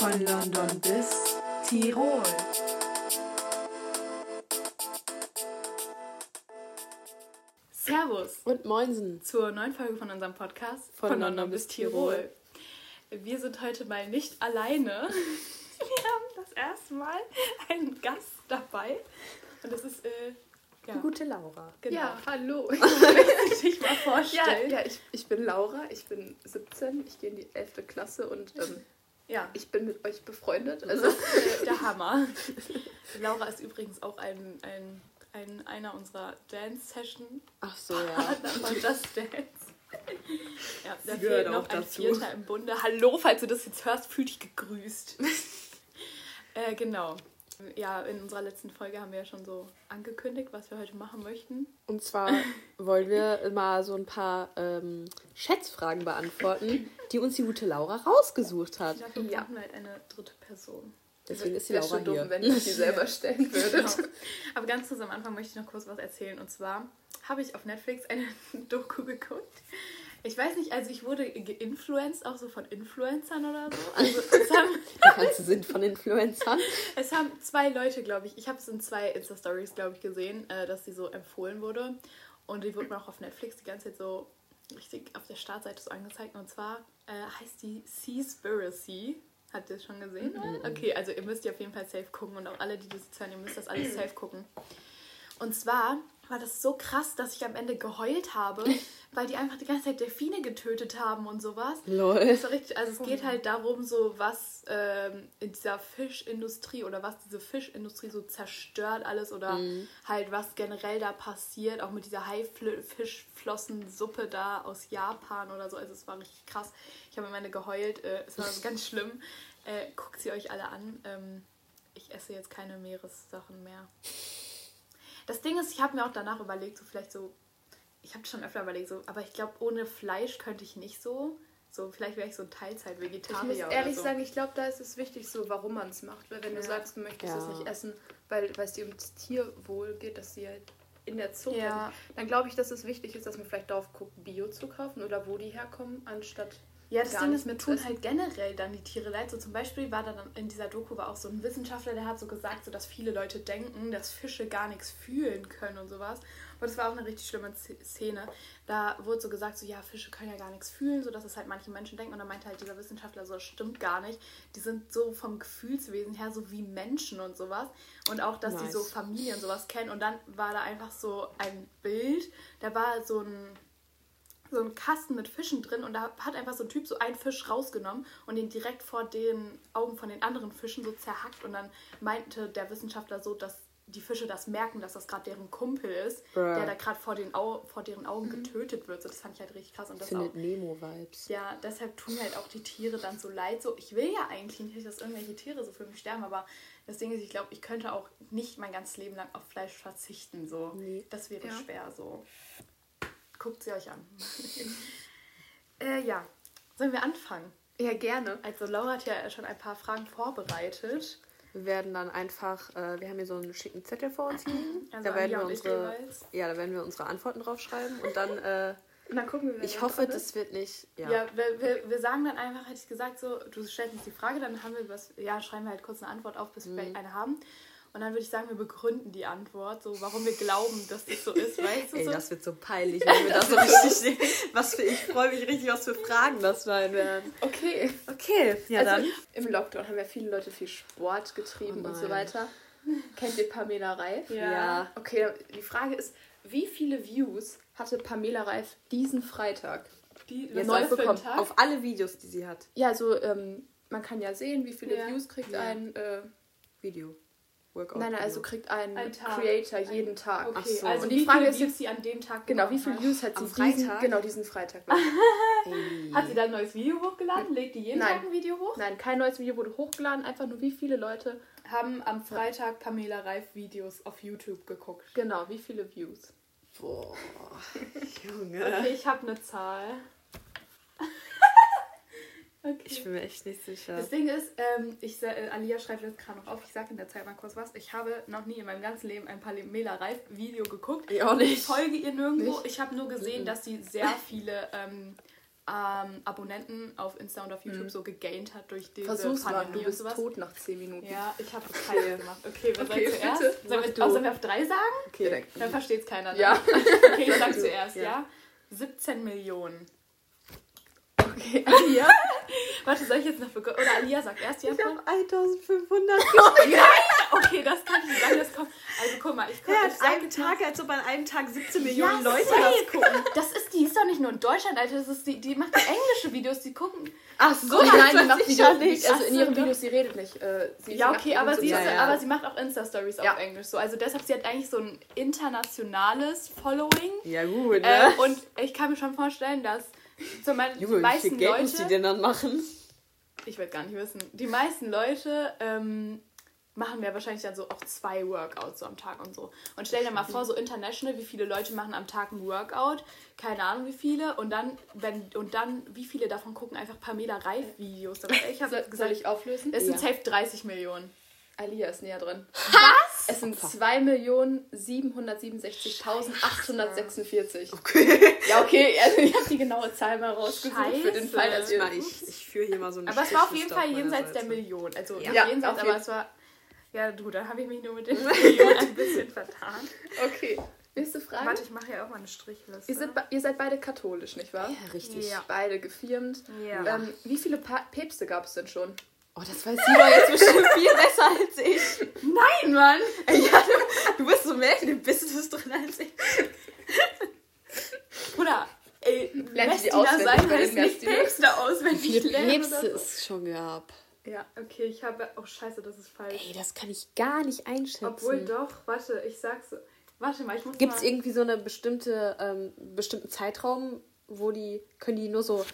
Von London bis Tirol. Servus Und Moinsen. zur neuen Folge von unserem Podcast Von London bis Tirol. Wir sind heute mal nicht alleine. Wir haben das erste Mal einen Gast dabei. Und das ist, äh, ja, Die gute Laura. genau. Ja, hallo. Willst du dich mal Ja, vorstellen? ja ich, ich bin Laura, ich bin 17, ich gehe in die 11. Klasse und ähm, Ja, ich bin mit euch befreundet. also der Hammer. Laura ist übrigens auch ein, ein, ein, einer unserer Dance-Session Ach so, ja. Von Just Dance. Ja, da Sie fehlt noch ein dazu. Vierter im Bunde. Hallo, falls du das jetzt hörst, fühl dich gegrüßt. äh, genau. Ja, in unserer letzten Folge haben wir ja schon so angekündigt, was wir heute machen möchten. Und zwar wollen wir mal so ein paar ähm, Schätzfragen beantworten, die uns die gute Laura rausgesucht hat. Dafür Ja. brauchen wir halt eine dritte Person. Deswegen ist die Laura schon dumm, hier. wenn ihr die selber stellen würdet. Genau. Aber ganz kurz am Anfang möchte ich noch kurz was erzählen. Und zwar habe ich auf Netflix eine Doku geguckt. Ich weiß nicht, also ich wurde geinfluenced, auch so von Influencern oder so. Also es haben, Der ganze Sinn von Influencern. es haben zwei Leute, glaube ich, ich habe es in zwei Insta-Stories, glaube ich, gesehen, äh, dass die so empfohlen wurde. Und die wurde mir auch auf Netflix die ganze Zeit so richtig auf der Startseite so angezeigt. Und zwar äh, heißt die Seaspiracy. Habt ihr das schon gesehen? oder? Okay, also ihr müsst die auf jeden Fall safe gucken und auch alle, die das jetzt hören, ihr müsst das alles safe gucken. Und zwar war das so krass, dass ich am Ende geheult habe, weil die einfach die ganze Zeit Delfine getötet haben und sowas. Lol. Richtig, also es geht halt darum, so was ähm, in dieser Fischindustrie oder was diese Fischindustrie so zerstört alles oder halt was generell da passiert, auch mit dieser Haifischflossensuppe da aus Japan oder so. Also es war richtig krass. Ich habe am Ende geheult, äh, es war ganz schlimm. Äh, guckt sie euch alle an. Ähm, ich esse jetzt keine Meeressachen mehr. Das Ding ist, ich habe mir auch danach überlegt, so vielleicht so, ich habe schon öfter überlegt, so, aber ich glaube, ohne Fleisch könnte ich nicht so. So, vielleicht wäre ich so ein Teilzeit-Vegetarier. Ich muss oder ehrlich so. sagen, ich glaube, da ist es wichtig, so warum man es macht. Weil wenn du Ja. sagst, du möchtest Ja. es nicht essen, weil weil es dir ums Tierwohl geht, dass sie halt in der Zucht Ja. sind, dann glaube ich, dass es wichtig ist, dass man vielleicht darauf guckt, Bio zu kaufen oder wo die herkommen, anstatt Ja, das Ding ist, mir mit tun halt generell dann die Tiere leid. So zum Beispiel war da dann in dieser Doku war auch so ein Wissenschaftler, der hat so gesagt, so dass viele Leute denken, dass Fische gar nichts fühlen können und sowas. Und das war auch eine richtig schlimme Szene. Da wurde so gesagt, so ja, Fische können ja gar nichts fühlen, so dass es halt manche Menschen denken. Und dann meinte halt dieser Wissenschaftler so, das stimmt gar nicht. Die sind so vom Gefühlswesen her so wie Menschen und sowas. Und auch, dass die Nice. so Familie und sowas kennen. Und dann war da einfach so ein Bild, da war so ein so ein Kasten mit Fischen drin und da hat einfach so ein Typ so einen Fisch rausgenommen und den direkt vor den Augen von den anderen Fischen so zerhackt und dann meinte der Wissenschaftler so, dass die Fische das merken, dass das gerade deren Kumpel ist, Bruh. der da gerade vor, den Au vor deren Augen getötet wird. So, das fand ich halt richtig krass und das auch. Findet Nemo-Vibes. Ja, deshalb tun mir halt auch die Tiere dann so leid. So, ich will ja eigentlich nicht, dass irgendwelche Tiere so für mich sterben, aber das Ding ist, ich glaube, ich könnte auch nicht mein ganzes Leben lang auf Fleisch verzichten. So, Nee. das wäre Ja. schwer. So, guckt sie euch an. äh, ja, sollen wir anfangen? Ja, gerne. Also Laura hat ja schon ein paar Fragen vorbereitet. Wir werden dann einfach, äh, wir haben hier so einen schicken Zettel vor uns liegen. Also da werden wir unsere, ja, da werden wir unsere Antworten draufschreiben und dann, äh, Und dann gucken wir, ich hoffe, das wird nicht, ja. Ja, wir, wir, wir sagen dann einfach, hätte ich gesagt, so, du stellst uns die Frage, dann haben wir was, ja, schreiben wir halt kurz eine Antwort auf, bis wir Mhm. vielleicht eine haben. Und dann würde ich sagen, wir begründen die Antwort, so warum wir glauben, dass das so ist, weißt du? Ey, so? das wird so peinlich, wenn wir das so richtig, was für, ich freue mich richtig, was für Fragen das sein werden. Okay. Okay, ja also dann. im Lockdown haben ja viele Leute viel Sport getrieben Oh und so weiter. Kennt ihr Pamela Reif? Ja. Ja. Okay, die Frage ist, wie viele Views hatte Pamela Reif diesen Freitag? die Jetzt neu Tag. auf alle Videos, die sie hat. Ja, also ähm, man kann ja sehen, wie viele Ja. Views kriegt Ja. ein. Äh, Video. Workout. nein, nein, also kriegt ein, Ein. Creator jeden Tag. Okay, Ach so. also Und wie die Frage ist Views jetzt- sie an dem Tag Genau, wie viele. Views hat sie Am diesen, Freitag? genau diesen Freitag? Hat sie da ein neues Video hochgeladen? Legt die jeden Nein. Tag ein Video hoch? Nein, kein neues Video wurde hochgeladen, einfach nur wie viele Leute, Haben am Freitag Pamela Reif Videos auf YouTube geguckt. genau, wie viele Views. Boah, Junge. Okay, ich habe eine Zahl. Okay. Ich bin mir echt nicht sicher. Das Ding ist, ähm, ich, äh, Alia schreibt jetzt gerade noch auf, ich sage in der Zeit mal kurz was. Ich habe noch nie in meinem ganzen Leben ein Pamela Reif Video geguckt. Ich auch Ich nicht. folge ihr nirgendwo. Nicht? Ich habe nur gesehen, Mhm. dass sie sehr viele ähm, ähm, Abonnenten auf Insta und auf YouTube Mhm. so gegaint hat durch diese Versuch's mal, Pandemie du und bist tot nach 10 Minuten. Ja, ich habe keinen gemacht. Okay, wer Okay, soll zuerst? Sollen wir, du. oh, sollen wir auf drei sagen? Okay. Dann versteht es keiner. Ne? Ja. Okay, ich sag zuerst, ja. Ja. 17 Millionen. Okay, Alia. Warte, soll ich jetzt noch bekommen? Oder Alia sagt erst, ja? Ich habe 1500 Okay, das kann ich nicht sagen, das kommt. Also guck mal, ich, guck, Ja, ich mal- Tag, als ob an einem Tag 17 Ja, Millionen Leute safe. das gucken. Das ist, die ist doch nicht nur in Deutschland, Alter. Das ist die, die macht ja englische Videos, die gucken. Ach so, So, nein, die macht Videos, ja nicht. also in ihren. Videos, sie redet nicht. Äh, sie Ja, okay, aber sie, ist, Ja, ja. aber sie macht auch Insta-Stories Ja. auf Englisch. So. Also deshalb, sie hat eigentlich so ein internationales Following. Ja, gut, Äh, ne? und ich kann mir schon vorstellen, dass so mein, die Junge, wie viel meisten Geld muss die Leute, denn dann machen? ich will gar nicht wissen, die meisten Leute ähm, machen ja wahrscheinlich dann so auch zwei Workouts so am Tag und so. Und stell dir mal vor, so international, wie viele Leute machen am Tag ein Workout, keine Ahnung wie viele, und dann, wenn, und dann, wie viele davon gucken einfach Pamela Reif Videos. Aber ich habe Soll, gesagt, soll ich auflösen? es sind Ja. safe 30 Millionen. Alia ist näher drin. Was? Es sind 2.767.846. Okay. Ja, okay, also ich habe die genaue Zahl mal rausgesucht für den Scheiße. Fall, dass ihr... Na, ich, ich führe hier mal so eine Aber es war auf jeden Fall jenseits der. Million. Also Ja. Ja, jenseits, aber es war. Ja, du, da habe ich mich nur mit den Millionen ein bisschen vertan. Okay, nächste Frage. Warte, ich mache ja auch mal eine Strichliste. Ihr, seid, ihr seid beide katholisch, nicht wahr? Ja, richtig. Ja. Beide gefirmt. Ja. Ähm, wie viele pa Päpste gab es denn schon? Oh, das weiß sie doch jetzt bestimmt viel besser als ich. Nein, Mann! Ja, du, du bist so mehr in dem Business drin als ich. Bruder, ey, auswendig sein, es nicht Messdiener? Päpste auswendig lernen so. es schon gab. Ja, okay, ich habe... Oh, scheiße, das ist falsch. Ey, das kann ich gar nicht einschätzen. Obwohl doch, warte, ich sag's... Warte mal, ich muss Gibt es mal... irgendwie so eine bestimmte, ähm, bestimmten Zeitraum, wo die, können die nur so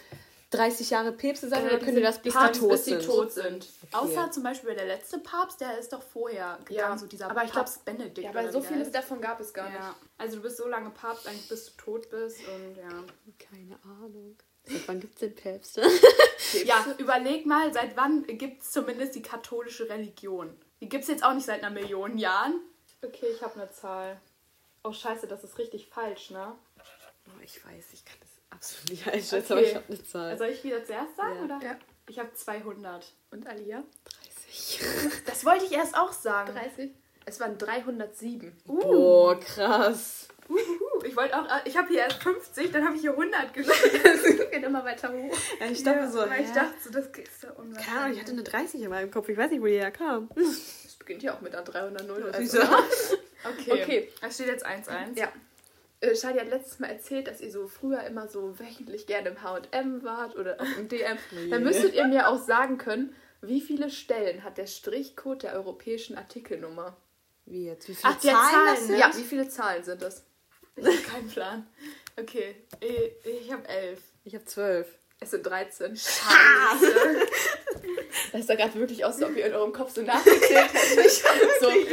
30 Jahre Päpste sein Äh, oder die können die das bis die Papst, tot bis die sind? tot sind. Okay. Außer zum Beispiel der letzte Papst, der ist doch vorher gegangen, Ja, so dieser aber ich glaub- Papst Benedikt. Ja, aber so wie der viele heißt. davon gab es gar nicht. Ja, also du bist so lange Papst, eigentlich bis du tot bist und ja. Keine Ahnung. Seit wann gibt es denn Päpste? Ja, überleg mal, seit wann gibt es zumindest die katholische Religion? Die gibt es jetzt auch nicht seit einer Million Jahren. Okay, ich habe eine Zahl. Oh scheiße, das ist richtig falsch, ne? Oh, ich weiß, ich kann das absolut nicht einschätzen, Okay. aber ich habe eine Zahl. Soll ich wieder zuerst sagen, Ja. oder? Ja. Ich habe 200. Und Alia? 30. Das wollte ich erst auch sagen. 30? Es waren 307. Boah, krass. Uh, ich wollte auch, ich habe hier erst 50, dann habe ich hier 100 geschrieben. Es geht immer weiter hoch. Ja, ich dachte so, weil ich hä? dachte so, das ist ja unwahrscheinlich. Keine Ahnung, ich hatte eine 30 in meinem Kopf. Ich weiß nicht, wo die herkam. Es beginnt ja auch mit einer 300 Wieso? Also. Okay. Okay. Es steht jetzt 1-1. Ja. Äh, Shadi hat letztes Mal erzählt, dass ihr so früher immer so wöchentlich gerne im H&M wart oder auch im DM. Dann müsstet ihr mir auch sagen können, wie viele Stellen hat der Strichcode der europäischen Artikelnummer? Wie jetzt? Wie viele Ach, Zahlen Zahlen, das sind? Ja, wie viele Zahlen sind das? Ich habe keinen Plan. Okay, ich, ich habe 11. Ich habe 12. Es sind 13. Scheiße. Das sah gerade wirklich aus, als ob ihr in eurem Kopf so nachgezählt hättet. so. Ich,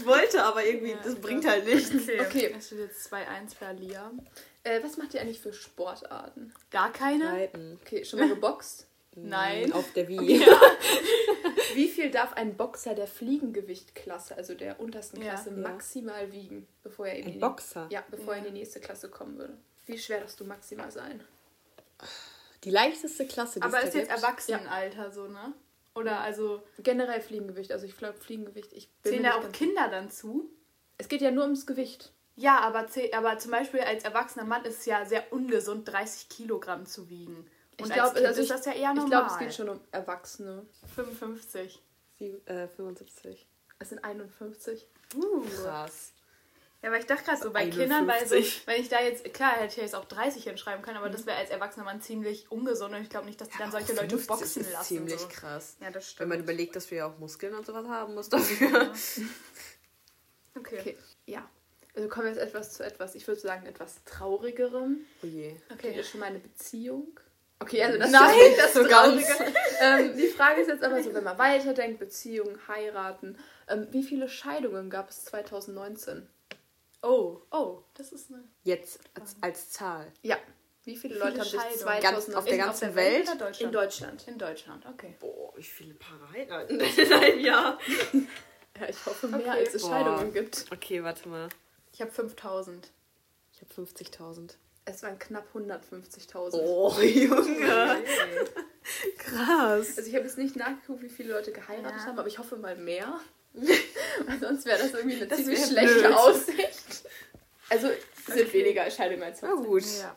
ich wollte, aber irgendwie, das bringt halt nichts. Okay. Okay. Es steht jetzt 2-1 für Lia. Äh, was macht ihr eigentlich für Sportarten? Gar keine? Reiten. Okay, schon mal geboxt? Nein. Auf der Wii. Wie viel darf ein Boxer der Fliegengewichtklasse, also der untersten Ja. Klasse, Ja. maximal wiegen, bevor er in Ein die Boxer? Ja, bevor er Ja. in die nächste Klasse kommen würde. Wie schwer darfst du maximal sein? Die leichteste Klasse, die Aber es ist da jetzt gibt. Erwachsenenalter so, ne? Oder also Generell Fliegengewicht, also ich glaube Fliegengewicht, ich bin zählen da auch Kinder dann zu? Es geht ja nur ums Gewicht. Ja, aber, aber zum Beispiel als erwachsener Mann ist es ja sehr ungesund, 30 Kilogramm zu wiegen. Und Ich als glaube, Kind also ist das ja eher normal. Ich glaube, es geht schon um Erwachsene. 55. Sie, äh, 75. Es sind 51. Uh. Krass. Ja, aber ich dachte gerade so bei Kindern, weil so, 51. wenn ich da jetzt, klar, hätte ich jetzt auch 30 hinschreiben können, aber das wäre als erwachsener Mann ziemlich ungesund und ich glaube nicht, dass die dann solche Leute 50 boxen ist lassen. ziemlich so. krass. Ja, das Wenn stimmt. man überlegt, dass wir ja auch Muskeln und sowas haben muss dafür. okay. Okay, ja. Also kommen wir jetzt etwas zu etwas, ich würde sagen, etwas traurigerem. Oh je. Okay, ihr schon mal eine Beziehung? Okay, also das Nein, ist nicht das so Traurige. ähm, die Frage ist jetzt aber so, wenn man weiterdenkt, Beziehung, heiraten. Ähm, wie viele Scheidungen gab es 2019? Oh, oh, das ist eine. Jetzt als, als Zahl. Ja. Wie viele Leute viele haben sich Scheidungen? 2019 Ganz auf der In- ganzen der Welt? oder Deutschland? in Deutschland? In Deutschland, okay. Boah, wie viele Paare heiraten in einem Jahr? Ja, ich hoffe mehr, Okay. als es Boah. Scheidungen gibt. Okay, warte mal. Ich habe 5000. Ich habe 50.000. Es waren knapp 150.000. Oh, Junge. Krass. Also ich habe jetzt nicht nachgeguckt, wie viele Leute geheiratet Ja. haben, aber ich hoffe mal mehr. Weil sonst wäre das irgendwie eine Das ziemlich schlechte blöd. Aussicht. Also es sind weniger Scheidungen als Na Hochzeiten. gut. Ja.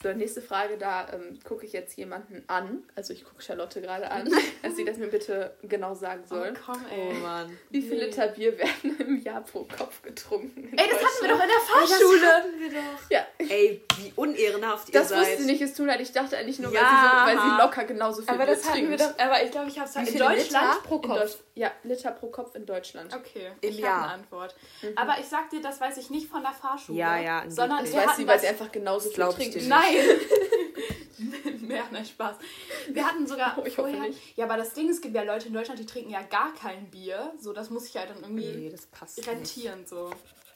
So, nächste Frage, da ähm, gucke ich jetzt jemanden an. Also ich gucke Charlotte gerade an, dass sie das mir bitte genau sagen soll. Oh, komm, Oh ey. Mann. Wie viele nee. Liter Bier werden im Jahr pro Kopf getrunken? Ey, das hatten wir doch in der Fahrschule. wir doch. Ja, Ey, wie unehrenhaft ihr das seid. wusste sie nicht, es tun hat. Ich dachte eigentlich nur, Ja. weil, sie so, weil sie locker genauso viel Aber Bier das hatten wir doch. Aber ich glaube, ich habe es Wie in Deutschland Liter? pro In Kopf. Deutsch, ja, Liter pro Kopf in Deutschland. Okay, Im ich Jahr. habe eine Antwort. Aber ich sag dir, das weiß ich nicht von der Fahrschule. Ja, ja. Sondern Das weiß hatten sie, weil das sie einfach genauso viel ich trinkt. nicht. Nein! Mehr, nein, Spaß. Wir hatten sogar Oh, ich hoffe vorher. nicht. Ja, aber das Ding ist, es gibt ja Leute in Deutschland, die trinken ja gar kein Bier. So, das muss ich ja dann irgendwie Nee, das passt nicht. rentieren. So.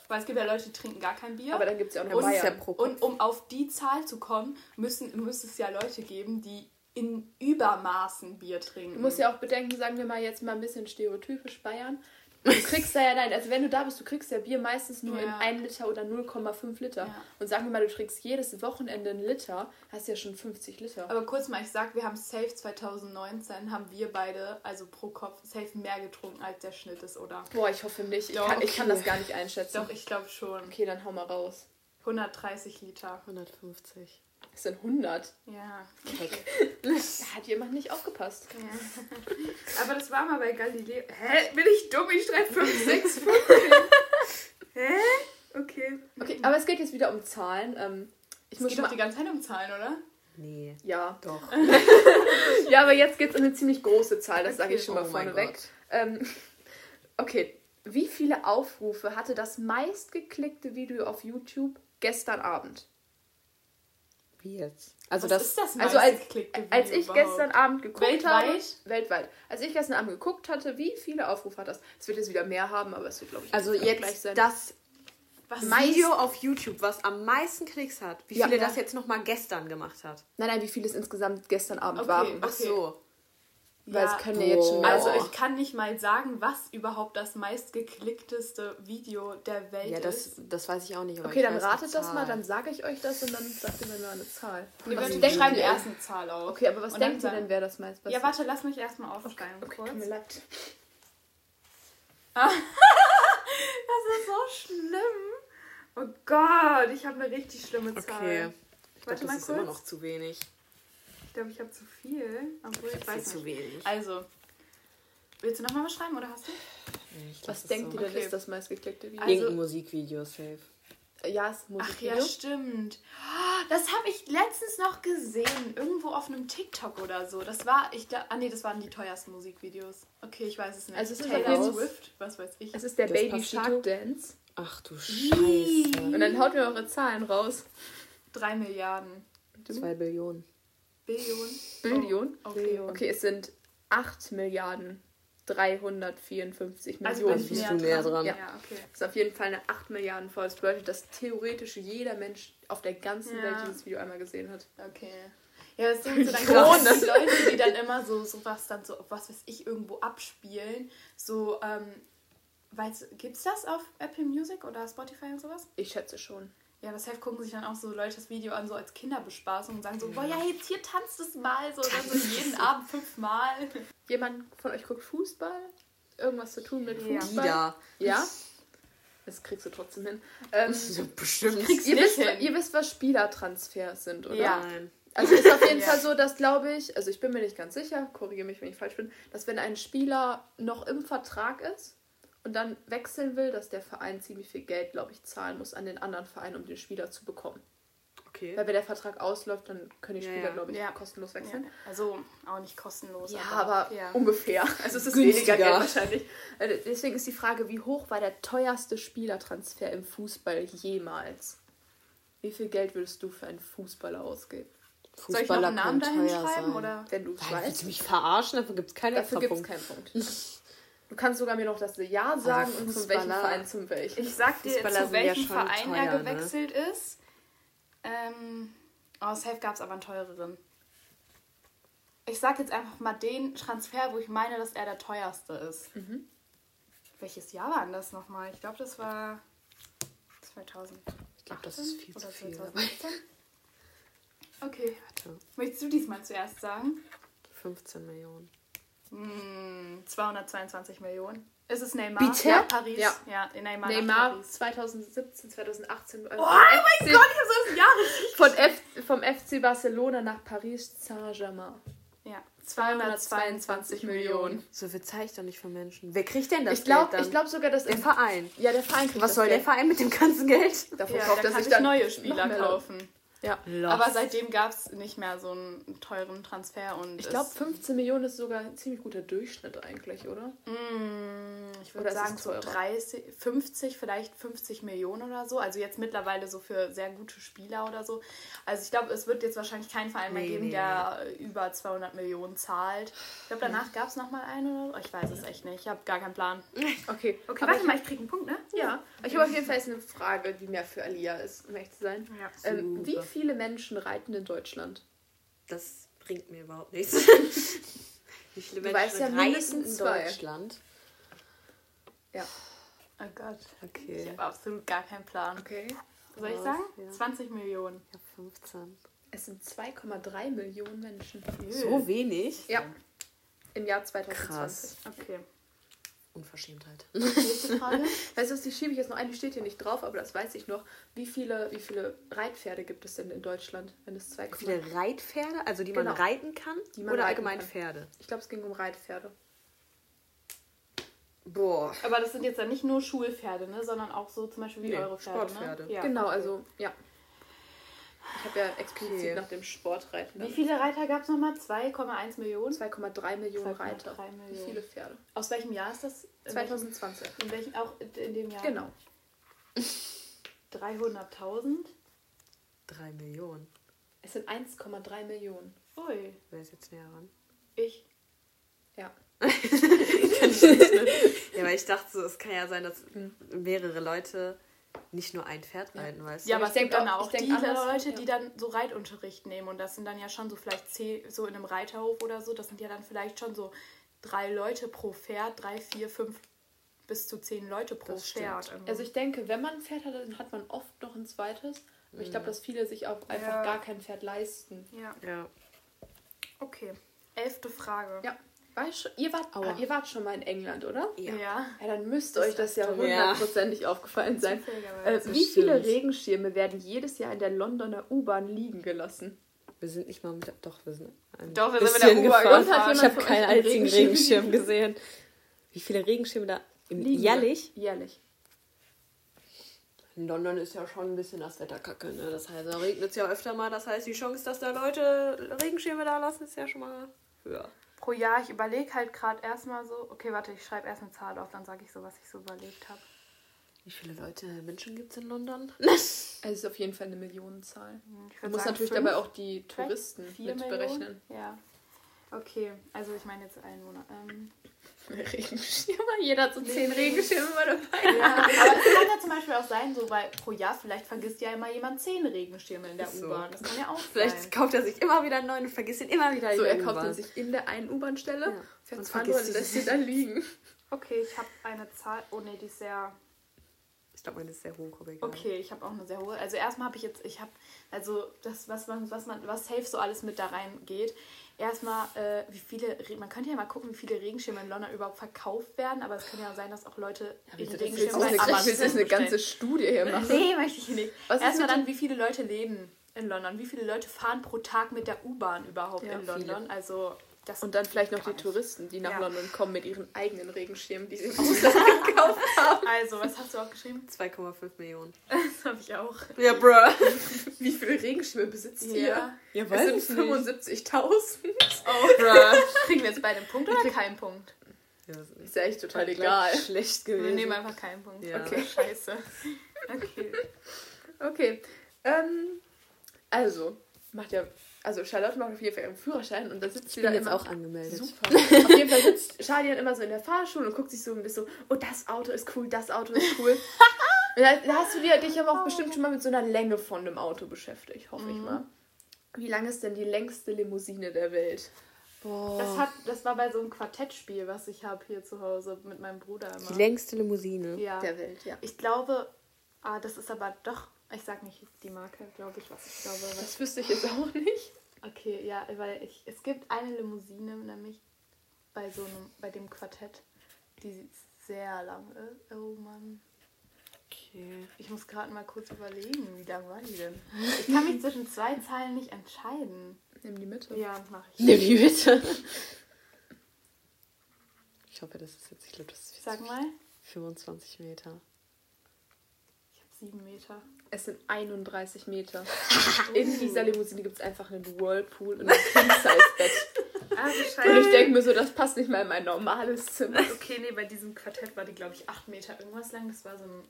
Weil es gibt ja Leute, die trinken gar kein Bier. Aber dann gibt es ja auch noch Und- Bayern. pro Kopf. Und um auf die Zahl zu kommen, müssen, müsste es ja Leute geben, die in Übermaßen Bier trinken. Du musst ja auch bedenken, sagen wir mal jetzt mal ein bisschen stereotypisch Bayern. Du kriegst da ja nein, also wenn du da bist, du kriegst ja Bier meistens nur in Ja. 1 Liter oder 0,5 Liter. Ja. Und sagen wir mal, du trinkst jedes Wochenende einen Liter, hast ja schon 50 Liter. Aber kurz mal, ich sag, wir haben safe 2019, haben wir beide, also pro Kopf, safe mehr getrunken, als der Schnitt ist, oder? Boah, ich hoffe nicht. Ich, Doch, kann, ich kann okay. das gar nicht einschätzen. Doch, ich glaube schon. Okay, dann hau mal raus. 130 Liter. 150. Es sind 100. Ja. Da hat jemand nicht aufgepasst. Aber das war mal bei Galileo. Hä? Bin ich dumm? Ich schreibe 5, 6, 5. Hä? Okay. Okay, aber es geht jetzt wieder um Zahlen. Ähm, ich Es muss geht doch die ganze Zeit um Zahlen, oder? Nee. ja. Doch. ja, aber jetzt geht es um eine ziemlich große Zahl, das sage ich Okay. schon mal Oh vorneweg. Ähm, okay, wie viele Aufrufe hatte das meistgeklickte Video auf YouTube gestern Abend? Wie jetzt? Also Was das. ist das Also als, als ich überhaupt? gestern Abend geguckt Weltweit? habe, weltweit, als ich gestern Abend geguckt hatte, wie viele Aufrufe hat das? Es wird jetzt wieder mehr haben, aber es wird glaube ich Also auch gleich jetzt sein. das Was Video auf YouTube, was am meisten Klicks hat. Wie Ja. viele Ja. das jetzt nochmal gestern gemacht hat. Nein, nein, wie viele es insgesamt gestern Abend Okay, waren. Ach so. Weil Ja. es können ja jetzt schon Also ich kann nicht mal sagen, was überhaupt das meistgeklickteste Video der Welt Ja, das, ist. das weiß ich auch nicht. aber Okay, dann die ratet das Zahl. mal, dann sage ich euch das und dann sagt ihr mir mal eine Zahl. Nee, was wir schreiben ihr? erst eine Zahl auf. Okay, aber was Und denkt ihr denn, wer das meist was Ja, warte, lass mich erstmal aufschreiben Okay, kurz. tut mir leid. Das ist so schlimm. Oh Gott, ich habe eine richtig schlimme Zahl. Okay. Ich Warte glaube, mal das ist immer kurz. noch zu wenig. Ich glaube, ich habe zu viel. Obwohl, ich Viel weiß zu nicht. wenig. Also, willst du nochmal was schreiben oder hast du? Ich glaub, Was das ist denkt so. ihr denn Okay. ist das meistgeklickte Video? Also- Irgendein Musikvideo, safe. ja, ist Ach Musikvideo. ja, stimmt. Oh, Das habe ich letztens noch gesehen. Irgendwo auf einem TikTok oder so. Das war, ich da, ah nee, das waren die teuersten Musikvideos. Okay, ich weiß es nicht. Also es ist Taylor Swift, was weiß ich. es ist der Das Baby Despacito? Shark Dance. Ach du. Scheiße. Und dann haut mir eure Zahlen raus. Drei Milliarden. Zwei Billionen. Billionen. Billion? Oh, okay. Billion. Okay, es sind 8 Milliarden 354 Also Millionen. ich bist du näher dran. dran. Ja, okay. Das ist auf jeden Fall eine 8 Milliarden voll. Das bedeutet, dass theoretisch jeder Mensch auf der ganzen Ja. Welt dieses Video einmal gesehen hat. Okay. Ja, das Ding ist so, dann es die Leute, die dann immer so, so was dann so, was weiß ich, irgendwo abspielen. So, ähm, weißt gibt's das auf Apple Music oder Spotify und sowas? Ich schätze schon. Ja, deshalb gucken sich dann auch so Leute das Video an, so als Kinderbespaßung und sagen so, boah, ja, jetzt hier tanzt es mal, so, und dann so jeden Abend fünfmal. Jemand von euch guckt Fußball? Irgendwas zu tun mit Ja. Fußball? Wieder. Ja? Das kriegst du trotzdem hin. Ähm, Ja, bestimmt. kriegst ihr, nicht wisst, hin. ihr wisst, was Spielertransfers sind, oder? Ja. Nein. Also ist auf jeden Ja. Fall so, dass glaube ich, also ich bin mir nicht ganz sicher, korrigiere mich, wenn ich falsch bin, dass wenn ein Spieler noch im Vertrag ist und dann wechseln will, dass der Verein ziemlich viel Geld, glaube ich, zahlen muss an den anderen Verein, um den Spieler zu bekommen. Okay. Weil wenn der Vertrag ausläuft, dann können die Ja, Spieler, ja. glaube ich, Ja. kostenlos Ja. wechseln. Also auch nicht kostenlos. Ja, aber ja. ungefähr. Also es ist Günstiger. weniger Geld wahrscheinlich. Also Deswegen ist die Frage, wie hoch war der teuerste Spielertransfer im Fußball jemals? Wie viel Geld würdest du für einen Fußballer ausgeben? Soll ich noch einen Namen dahin schreiben? sein. Oder? Wenn du es Nein, willst weißt. du mich verarschen? Dafür gibt es keinen Dafür gibt es keinen Punkt. Du kannst sogar mir noch das Ja sagen und von welchem Verein zum welchen. Ich sag dir, Fußballer zu ja welchem schon Verein teuer, er ne? gewechselt ist. Ähm, oh, safe gab es aber einen teureren. Ich sag jetzt einfach mal den Transfer, wo ich meine, dass er der teuerste ist. Mhm. Welches Jahr war denn das nochmal? Ich glaube, das war 2000. Ich glaube, das ist viel zu oder viel. 2017? Okay. Warte. Möchtest du diesmal zuerst sagen? 15 Millionen. Hm, 222 Millionen. Ist es Neymar? Bitte? Ja, Paris. Ja. ja Neymar, Neymar Paris. 2017, 2018. Oh mein Gott, ich hab so richtig. Von F vom FC Barcelona nach Paris Saint-Germain. Ja, 222 Millionen. So viel zahle ich doch nicht von Menschen. Wer kriegt denn das Ich glaube Geld dann? glaub sogar, dass der Verein. Ja, der Verein kriegt Was das soll der Geld. Verein mit dem ganzen Geld? Davon Ja, kauft der er kann sich dann neue Spieler kaufen. Ja. Aber seitdem gab es nicht mehr so einen teuren Transfer und Ich glaube, es- 15 Millionen ist sogar ein ziemlich guter Durchschnitt eigentlich, oder? Mm, ich würde sagen so teurer? 30, 50, vielleicht 50 Millionen oder so. Also jetzt mittlerweile so für sehr gute Spieler oder so. Also ich glaube, es wird jetzt wahrscheinlich keinen Verein mehr Nee, geben, nee, der über 200 Millionen zahlt. Ich glaube, danach gab es nochmal einen oder so. Ich weiß es echt nicht. Ich habe gar keinen Plan. Okay. Okay, Aber warte mal, ich kriege einen Punkt, ne? Ja, ich habe auf jeden Fall jetzt eine Frage, die mehr für Alia ist, um ehrlich zu sein. Ja. Ähm, wie Super. Viele Menschen reiten in Deutschland? Das bringt mir überhaupt nichts. Wie viele Du weißt ja reisen mindestens in zwei. Deutschland? Ja. Oh Gott. Ich Okay. habe absolut gar keinen Plan. Okay. Soll ich sagen? Ja. 20 Millionen. Ja, 15. Es sind 2,3 Millionen Menschen. So wenig? Ja. Im Jahr 2020. Okay. Unverschämtheit. Nächste Frage. Weißt du was, die schiebe ich jetzt noch ein, die steht hier nicht drauf, aber das weiß ich noch. Wie viele, wie viele Reitpferde gibt es denn in Deutschland, wenn es 2,3 Wie viele Reitpferde, also die man Genau. reiten kann? Die man oder allgemein kann. Pferde? Ich glaube, es ging um Reitpferde. Boah. Aber das sind jetzt dann nicht nur Schulpferde, ne? sondern auch so zum Beispiel wie Nee, eure Pferde. Sportpferde. Ne? Ja, genau, okay. also, ja. Ich habe ja explizit Okay. nach dem Sportreiten. Wie viele Reiter gab es nochmal? 2,1 Millionen? 2,3 Millionen 2,3 Reiter. Wie Millionen. viele Pferde? Aus welchem Jahr ist das? In 2020. welchem, in welchem auch in dem Jahr? Genau. 300.000? 3 Millionen. Es sind 1,3 Millionen. Ui, Wer ist jetzt näher ran? ich. Ja. Ja, weil ich dachte so, es kann ja sein, dass mehrere Leute nicht nur ein Pferd reiten, weißt du? Ja, aber ich es gibt denk dann auch- ich denk die Leute, ja. die dann so Reitunterricht nehmen und das sind dann ja schon so vielleicht zehn, so in einem Reiterhof oder so, das sind ja dann vielleicht schon so drei Leute pro Pferd, drei, vier, fünf bis zu zehn Leute pro Das stimmt. Pferd. irgendwie. Also ich denke, wenn man ein Pferd hat, dann hat man oft noch ein zweites. Aber ich glaube, dass viele sich auch einfach Ja. gar kein Pferd leisten. ja, Ja. okay. Elfte Frage. Ja. Weißt, ihr, wart, Aua. ihr wart schon mal in England, oder? Ja. ja. Ja, dann müsste euch das ja Ja. hundertprozentig aufgefallen sein. Äh, wie viele stimmt. Regenschirme werden jedes Jahr in der Londoner U-Bahn liegen gelassen? Wir sind nicht mal mit der, Doch, wir sind ein Doch, wir sind mit bisschen der U-Bahn gefahren. gefahren. Ich habe keinen einen einzigen Regenschirm Regenschirm gesehen. Wie viele Regenschirme da im Liegen jährlich? Jährlich. In London ist ja schon ein bisschen das Wetter kacke, ne? Das heißt, da regnet es ja öfter mal. Das heißt, die Chance, dass da Leute Regenschirme da lassen, ist ja schon mal höher. Pro Jahr, ich überlege halt gerade erstmal so, okay, warte, ich schreibe erst eine Zahl auf, dann sage ich so, was ich so überlegt habe. Wie viele Leute, Menschen gibt es in London? Es ist auf jeden Fall eine Millionenzahl. Du musst sagen natürlich fünf, dabei auch die Touristen mit Millionen. berechnen. Ja. Okay, also ich meine jetzt Einwohner. Ähm, Regenschirme? Jeder hat so zehn Regenschirme mal dabei. ja, aber es kann ja zum Beispiel auch sein, so weil pro Jahr vielleicht vergisst ja immer jemand zehn Regenschirme in der so. U-Bahn. Das kann ja auch Vielleicht sein. kauft er sich immer wieder einen neuen und vergisst ihn immer wieder So, in er kauft ihn sich in der einen U-Bahn-Stelle, Ja. fährt Und und sie lässt sich. sie da liegen. Okay, ich habe eine Zahl. Oh nee, die ist sehr. Ich glaube, meine ist sehr hoch, aber egal. Okay, ich habe auch eine sehr hohe. Also erstmal habe ich jetzt, ich habe, also das, was man, was man, was safe so alles mit da reingeht. Erstmal, äh, wie viele, man könnte ja mal gucken, wie viele Regenschirme in London überhaupt verkauft werden, aber es kann ja sein, dass auch Leute Willst ihre Regenschirme bei eine, Amazon willst jetzt eine ganze Studie hier machen? Nee, möchte ich nicht. Erstmal dann, wie viele Leute leben in London? Wie viele Leute fahren pro Tag mit der U-Bahn überhaupt Ja, in London? viele. Also, das Und dann vielleicht noch die nicht. Touristen, die nach Ja. London kommen mit ihren eigenen Regenschirmen, die sie im Ausland gekauft haben. Also, was hast du auch geschrieben? 2,5 Millionen. Das habe ich auch. Ja, bruh. Wie viele Regenschirme besitzt ihr? Ja. Ja, Es sind 75.000. Oh, bruh. Kriegen wir jetzt beide einen Punkt oder keinen Punkt? Ja, das ist ja echt total gleich egal. schlecht Wir gewesen. nehmen einfach keinen Punkt. Ja. Okay, scheiße. Okay. Okay. Ähm, also, macht ja. Also Charlotte macht auf jeden Fall ihren Führerschein und da sitzt sie Ich bin da jetzt immer. auch angemeldet. Super. Auf jeden Fall sitzt Charlie dann immer so in der Fahrschule und guckt sich so ein bisschen so, oh, das Auto ist cool, das Auto ist cool. Da, da hast du dir, dich aber auch bestimmt schon mal mit so einer Länge von einem Auto beschäftigt, hoffe ich mal. Wie lang ist denn die längste Limousine der Welt? Boah. Das, hat, das war bei so einem Quartettspiel, was ich habe hier zu Hause mit meinem Bruder die immer. längste Limousine. Ja. Der Welt, ja. Ich glaube, ah, das ist aber doch, Ich sag nicht die Marke, glaube ich, was ich glaube. Das wüsste ich jetzt auch nicht. Okay, ja, weil ich, es gibt eine Limousine, nämlich bei so einem, bei dem Quartett, die sehr lang ist. Oh Mann. Okay. Ich muss gerade mal kurz überlegen, wie lang war die denn? Ich kann mich zwischen zwei Zahlen nicht entscheiden. Nimm die Mitte. Ja, mach ich. Nimm die bitte. Ich hoffe, das ist jetzt, ich glaube, das ist Sag mal. 25 Meter. Sieben Meter. Es sind 31 Meter. In dieser Limousine gibt es einfach einen Whirlpool und ein King-Size-Bett. Ah, Und ich denke mir so, das passt nicht mal in mein normales Zimmer. Okay, nee, bei diesem Quartett war die, glaube ich, acht Meter irgendwas lang. Das war so, ein,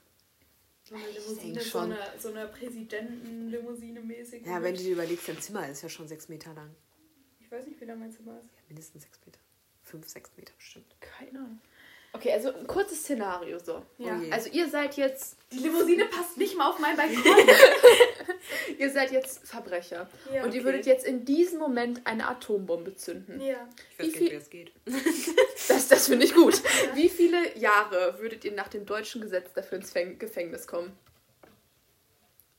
so eine Limousine, so eine, so eine Präsidentenlimousine mäßig. Ja, wenn du dir überlegst, dein Zimmer ist ja schon 6 Meter lang. Ich weiß nicht, wie lang mein Zimmer ist. Ja, mindestens 6 Meter. 5, 6 Meter bestimmt. Keine Ahnung. Okay, also ein kurzes Szenario so. Ja. Oh. Also ihr seid jetzt, Die Limousine passt nicht mal auf meinen Balkon. ihr seid jetzt Verbrecher. Ja, und ihr würdet jetzt in diesem Moment eine Atombombe zünden. ja. Ich weiß gar nicht, wie das geht. Das, das finde ich gut. Wie viele Jahre würdet ihr nach dem deutschen Gesetz dafür ins Fäng- Gefängnis kommen?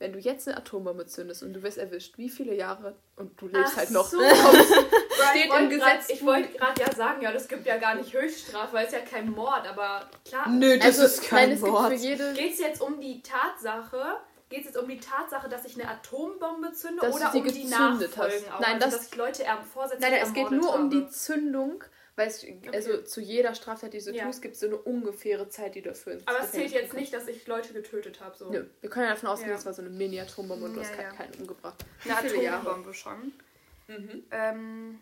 Wenn du jetzt eine Atombombe zündest und du wirst erwischt, wie viele Jahre und du lebst Ach halt noch? so. Steht im wollte grad- Gesetz. Ich wollte gerade ja sagen, ja, das gibt ja gar nicht Höchststrafe, weil es ja kein Mord, aber klar. Nö, das Also, ist kein nein, jede. Geht es jetzt um die Tatsache, geht es jetzt um die Tatsache, dass ich eine Atombombe zünde Dass oder um die Nachfolgen hast. auch? Nein, also, das- dass ich Leute erm vorsätzlich Nein, nein, es geht nur um die habe. Zündung, weil es, also zu jeder Straftat, die du Ja. tust, gibt es so eine ungefähre Zeit, die du dafür ins Aber es zählt jetzt nicht, dass ich Leute getötet habe. So. Nö, wir können ja davon ausgehen, Ja. das war so eine Mini-Atombombe und du Ja, hast keinen, ja. keinen umgebracht. Eine? Atombombe schon. Mhm. Ähm,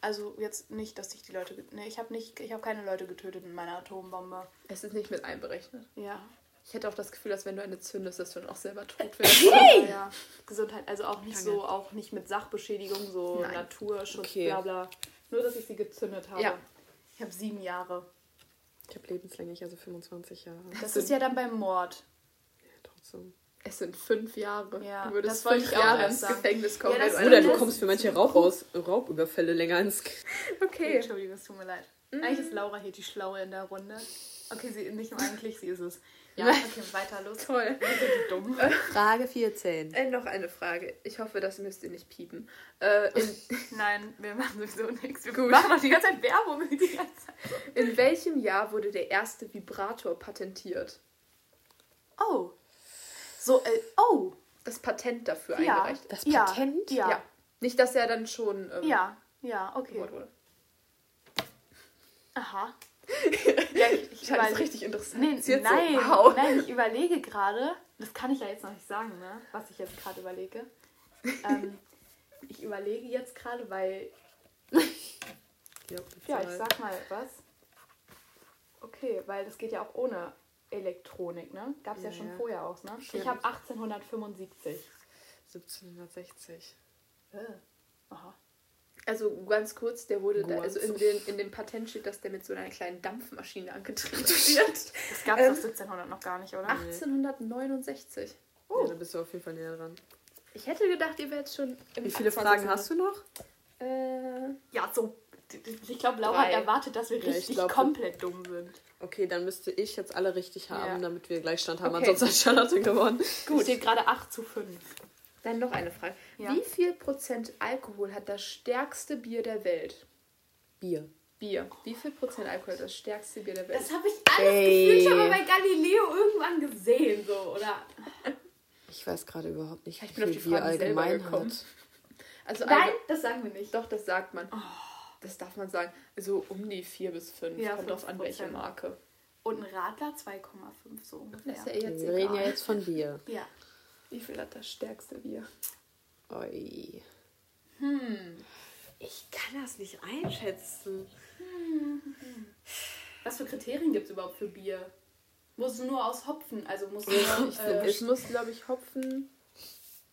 also jetzt nicht, dass ich die Leute... Nee, ich habe nicht, ich habe keine Leute getötet mit meiner Atombombe. Es ist nicht mit einberechnet. Ja. Ich hätte auch das Gefühl, dass wenn du eine zündest, dass du dann auch selber tot wirst. Ja, ja. Gesundheit, also auch nicht Danke. so, auch nicht mit Sachbeschädigung, so Nein. Naturschutz, Okay. bla bla. Nur, dass ich sie gezündet habe. Ja. Ich habe sieben Jahre. Ich habe lebenslänglich, also 25 Jahre. Das ist ja dann beim Mord. Ja, trotzdem. Es sind fünf Jahre. Ja, du würdest das fünf Jahre ins. Gefängnis kommen. Ja, das Oder du kommst für manche Raub aus, Raubüberfälle länger ins. Okay. Entschuldigung, es tut mir leid. Eigentlich ist Laura hier die Schlaue in der Runde. Okay, sie nicht nur eigentlich, sie ist es. Ja, okay, weiter los. Toll. Dumm. Frage 14. Äh, noch eine Frage. Ich hoffe, das müsst ihr nicht piepen. Äh, in, Nein, wir machen sowieso nichts. Wir Gut. machen doch die ganze Zeit Werbung. Die ganze Zeit. in welchem Jahr wurde der erste Vibrator patentiert? Oh. So, äh, oh. Das Patent dafür Ja. eingereicht. Das Patent? Ja. Ja. Nicht, dass er dann schon ähm, Ja, ja, okay. wurde. Aha. Ja, ich, ich Ich fand das überle- richtig interessant. Nee, jetzt nein, So, wow. nein, ich überlege gerade, das kann ich ja jetzt noch nicht sagen, ne? was ich jetzt gerade überlege. Ähm, ich überlege jetzt gerade, weil, Ja, ja, ich sag mal was. Okay, weil das geht ja auch ohne Elektronik, ne? Gab es ja, Ja, schon vorher aus, ne? Stimmt. Ich habe 1875. 1760. Äh, Aha. Also ganz kurz, der wurde da, also in, den, in dem Patent steht, dass der mit so einer kleinen Dampfmaschine angetrieben wird. Das gab es Ähm, doch 1700 noch gar nicht, oder? 1869. Ja, da bist du auf jeden Fall näher dran. Ich hätte gedacht, ihr wärt schon im Wie viele 20. Fragen hast du noch? Äh, Ja, so. Ich glaube, Laura Drei. erwartet, dass wir Ja, ich richtig glaub- komplett dumm sind. Okay, dann müsste ich jetzt alle richtig haben, Ja. damit wir Gleichstand haben. Okay. Ansonsten hat Charlotte gewonnen. Gut. steht gerade 8 zu 5. dann noch eine Frage. Ja. Wie viel Prozent Alkohol hat das stärkste Bier der Welt? Bier. Bier. Wie viel Prozent Alkohol hat das stärkste Bier der Welt? Das habe ich alles Ey. gefühlt schon mal bei Galileo irgendwann gesehen, so, oder? Ich weiß gerade überhaupt nicht, wie Ich bin auf viel die Bier allgemein gekommen. hat. also Nein, also- das sagen wir nicht. doch, das sagt man. Das darf man sagen. Also um die 4 bis 5. Ja, Kommt drauf an, welche 5%. Marke. Und ein Radler 2,5 so ungefähr. Das ist ja jetzt Wir reden ja egal. jetzt von Bier. Ja. Wie viel hat das stärkste Bier? Oi. Hm. Ich kann das nicht einschätzen. Was für Kriterien gibt es überhaupt für Bier? Muss es nur aus Hopfen, also muss nur, Ich äh, Es muss, glaube ich, Hopfen,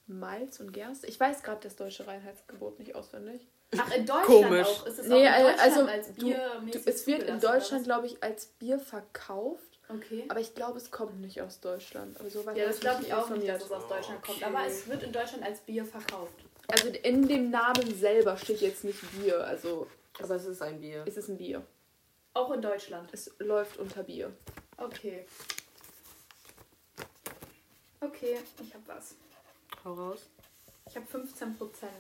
Malz und Gerste. Ich weiß gerade das deutsche Reinheitsgebot nicht auswendig. Ach, in Deutschland Komisch. auch. Ist es Nee, auch in Deutschland also als du, du, es wird in Deutschland, glaube ich, als Bier verkauft. Okay. Aber ich glaube, es kommt nicht aus Deutschland. Aber so weit Ja, das glaube ich auch nicht, dass es aus Deutschland kommt. Aber es wird in Deutschland als Bier verkauft. Also in dem Namen selber steht jetzt nicht Bier. Also Aber es ist ein Bier. ist es ein Bier. Auch in Deutschland. Es läuft unter Bier. Okay. Okay, ich habe was. Hau raus. Ich habe 15 Prozent.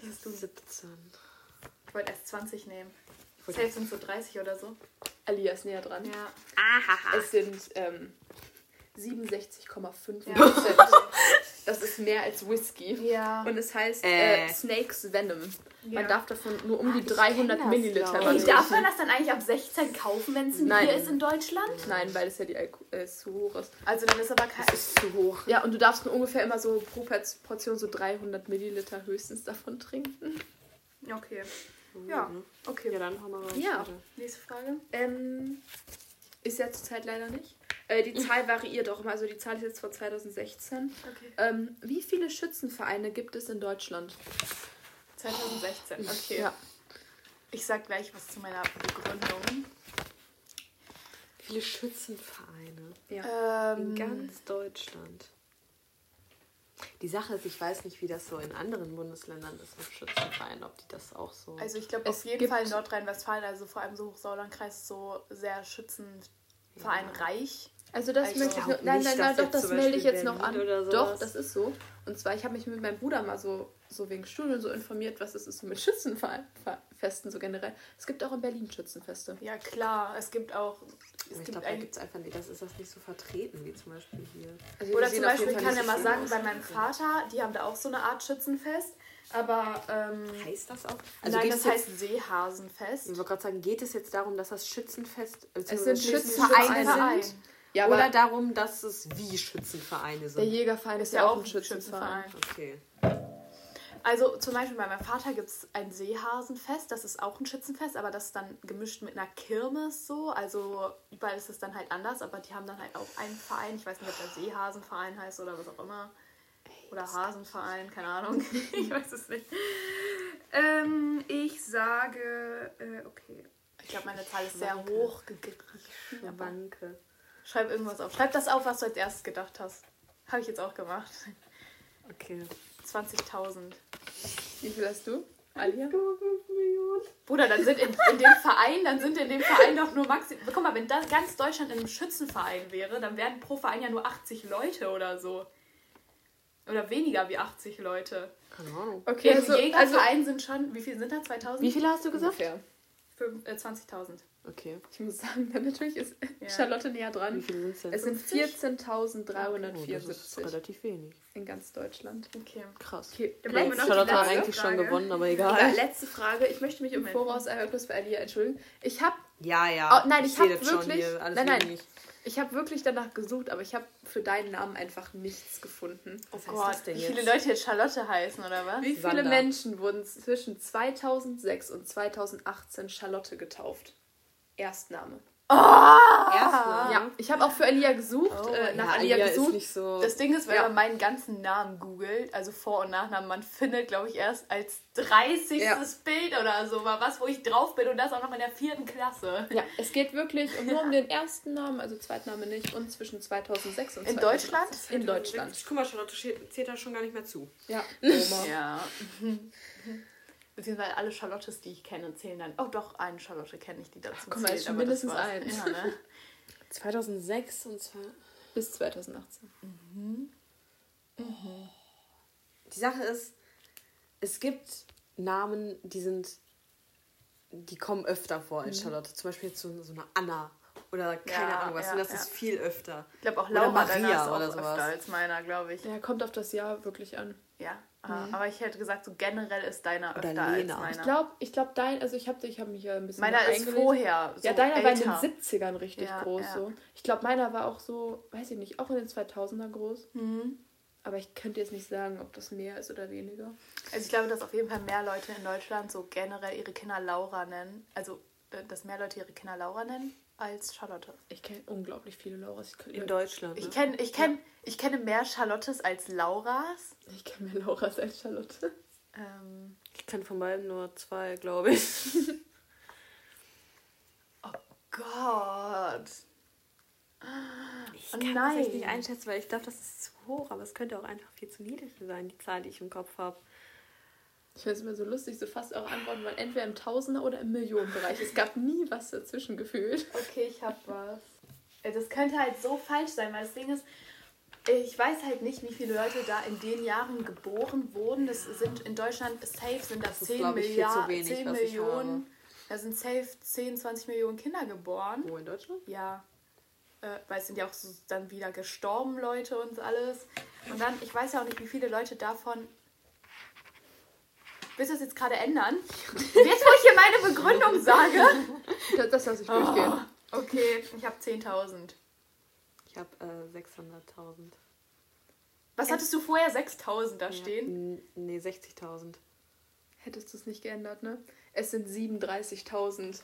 Das ist du 17. Ich wollte erst 20 nehmen. Safe sind so 30 oder so. Alia ist näher dran. Ja. Es sind ähm, 67,5 Ja. Prozent. Das ist mehr als Whisky. Ja. Und es heißt Äh. äh, Snakes Venom. Man Ja. darf davon nur um die ich kenn 300 das, Milliliter. Ey, trinken. darf man das dann eigentlich ab 16 kaufen, wenn es ein Nein. Bier ist in Deutschland? Nein, weil es ja die Alko äh, zu hoch ist. Also dann ist aber kein... Das ist zu hoch. Ja, und du darfst nur ungefähr immer so pro Portion so 300 Milliliter höchstens davon trinken. Okay. Ja, okay. Ja, dann mal raus. Ja. bitte. Nächste Frage. Ähm, ist ja zurzeit leider nicht. Äh, die Zahl variiert auch immer. Also die Zahl ist jetzt von 2016. Okay. Ähm, wie viele Schützenvereine gibt es in Deutschland? 2016. Okay. Ja. Ich sag gleich was zu meiner Begründung. Viele Schützenvereine. ja. Ähm, In ganz Deutschland. Die Sache ist, ich weiß nicht, wie das so in anderen Bundesländern ist mit Schützenvereinen, ob die das auch so. Also ich glaube Es auf jeden Fall in Nordrhein-Westfalen, also vor allem so Hochsauerlandkreis, so sehr schützenvereinreich. Also das Also möchte ich nur, nein, nein, nein, doch, das melde ich jetzt noch an. Doch, das ist so. Und zwar, ich habe mich mit meinem Bruder mal so, so wegen Studien so informiert, was es ist so mit Schützenfesten so generell. Es gibt auch in Berlin Schützenfeste. Ja klar, es gibt auch... Es ich gibt glaube, da gibt es einfach nicht, das ist das nicht so vertreten wie zum Beispiel hier. Also oder zum Beispiel, ich kann ja mal sagen, aus. bei meinem Vater, die haben da auch so eine Art Schützenfest. Aber ähm, Heißt das auch? nein, geht das es heißt Seehasenfest. Ich wollte gerade sagen, geht es jetzt darum, dass das Schützenfest äh, sind beziehungsweise Schützenvereine Verein. sind? Ja, aber oder darum, dass es wie Schützenvereine der sind? Jägerverein ist Ist ja auch ein Schützenverein. Okay. Also zum Beispiel bei meinem Vater gibt es ein Seehasenfest, das ist auch ein Schützenfest, aber das ist dann gemischt mit einer Kirmes so. Also überall ist es dann halt anders, aber die haben dann halt auch einen Verein. Ich weiß nicht, ob der Seehasenverein heißt oder was auch immer. Oder Hasenverein, keine Ahnung. ich weiß es nicht. Ähm, ich sage, äh, okay. Ich glaube, meine Zahl ist sehr hoch gegriffen. Banke. Schreib irgendwas auf. Schreib das auf, was du als erstes gedacht hast. Habe ich jetzt auch gemacht. Okay. 20.000. Wie viel hast du? Alia? Bruder, dann sind in, in dem Verein, dann sind in dem Verein doch nur maximal. Guck mal, wenn das ganz Deutschland in einem Schützenverein wäre, dann wären pro Verein ja nur 80 Leute oder so. Oder weniger wie 80 Leute. Keine Ahnung. Okay, also, also Jägerverein sind schon, wie viel sind da? 2000? Wie viele hast du gesagt? ungefähr. Äh, 20.000. Okay. Ich muss sagen, dann natürlich ist Ja. Charlotte näher Wie dran. viele sind es denn? Es sind 50? Oh, das ist 14.374 relativ wenig. in ganz Deutschland. Okay. Krass. Okay, die Charlotte hat eigentlich schon Frage. gewonnen, aber Ja, egal. letzte Frage. Ich möchte mich im. Voraus einmal kurz bei Alia entschuldigen. Ich habe Ja, ja. Oh, nein, ich seh hab das schon wirklich- Hier. Alles nein, nein. wenig. ich hab wirklich danach gesucht, aber ich habe für deinen Namen einfach nichts gefunden. Was Gott, heißt das denn wie viele Leute jetzt Charlotte heißen, oder was? Wie viele Sander. Menschen wurden zwischen 2006 und 2018 Charlotte getauft? Erstname. Erstmal. Ja, ich habe auch für Alia gesucht, Oh, äh, nach ja, Alia Alia ist gesucht. nicht so. Das Ding ist, wenn Ja. man meinen ganzen Namen googelt, also Vor- und Nachnamen, man findet, glaube ich, erst als 30. Ja. Bild oder so mal was, wo ich drauf bin und das auch noch in der vierten Klasse. Ja, es geht wirklich nur um den ersten Namen, also Zweitname nicht, und zwischen 2006 und In 2018. Deutschland? In Deutschland. Guck mal, Charlotte zählt da schon gar nicht mehr zu. Ja, Oma. Ja. Beziehungsweise alle Charlottes, die ich kenne, zählen dann. Oh, doch, eine Charlotte kenne ich, die dazu Guck mal, zählt. ist schon aber mindestens eins. Ja, ne? 2006 und zwar. Bis 2018. Die Sache ist, es gibt Namen, die sind. Die kommen öfter vor als Charlotte. Zum Beispiel jetzt so, so eine Anna oder keine Ja, Ahnung was. ja, und das ja. ist viel öfter. Ich glaube auch Oder Laura deiner Maria ist auch oder sowas. öfter als meiner, glaube ich. Ja, kommt auf das Jahr wirklich an. Ja. Ah, Aber ich hätte gesagt, so generell ist deiner Oder öfter als Lena. meiner. Ich glaube, ich glaube, dein, also ich habe ich hab mich ja ein bisschen meiner ist eingelesen. vorher. So ja, deiner war in den älter. 70ern richtig Ja, groß ja. so. Ich glaube, meiner war auch so, weiß ich nicht, auch in den 2000er groß. Mhm. Aber ich könnte jetzt nicht sagen, ob das mehr ist oder weniger. Also ich glaube, dass auf jeden Fall mehr Leute in Deutschland so generell ihre Kinder Laura nennen. Also, äh, dass mehr Leute ihre Kinder Laura nennen als Charlotte. Ich kenne unglaublich viele Lauras. Ich, In kenn- Deutschland. Ich Ne? kenne ich kenn, ich kenne mehr Charlottes als Lauras. ich kenne mehr Lauras als Charlotte. Ähm, Ich kann von beiden nur zwei, glaube ich. Gott. Ich Oh kann nein. das echt nicht einschätzen, weil ich glaube, das ist zu hoch, aber es könnte auch einfach viel zu niedrig sein, die Zahl, die ich im Kopf habe. Ich finde es immer so lustig, so fast auch Antworten waren entweder im Tausender- oder im Millionenbereich. Es gab nie was dazwischen gefühlt. Okay, ich hab was. Äh, Das könnte halt so falsch sein, weil das Ding ist, Ich weiß halt nicht, wie viele Leute da in den Jahren geboren wurden. Das sind in Deutschland safe sind das, ist, 10 glaub ich, viel zu Milliarden, wenig, 10 was ich Millionen. Da sind safe 10, 20 Millionen Kinder geboren. Wo in Deutschland? Ja. Äh, weil es sind ja auch so dann wieder gestorben Leute und alles. Und dann, ich weiß ja auch nicht, wie viele Leute davon. Willst du das jetzt gerade ändern? Jetzt, wo ich hier meine Begründung sage. Das, das lasse ich durchgehen. Oh, okay, ich habe 10.000. Ich habe äh, 600.000. Was hattest du vorher? 6.000 da stehen? N- Nee, 60.000. Hättest du es nicht geändert, ne? Es sind 37.000.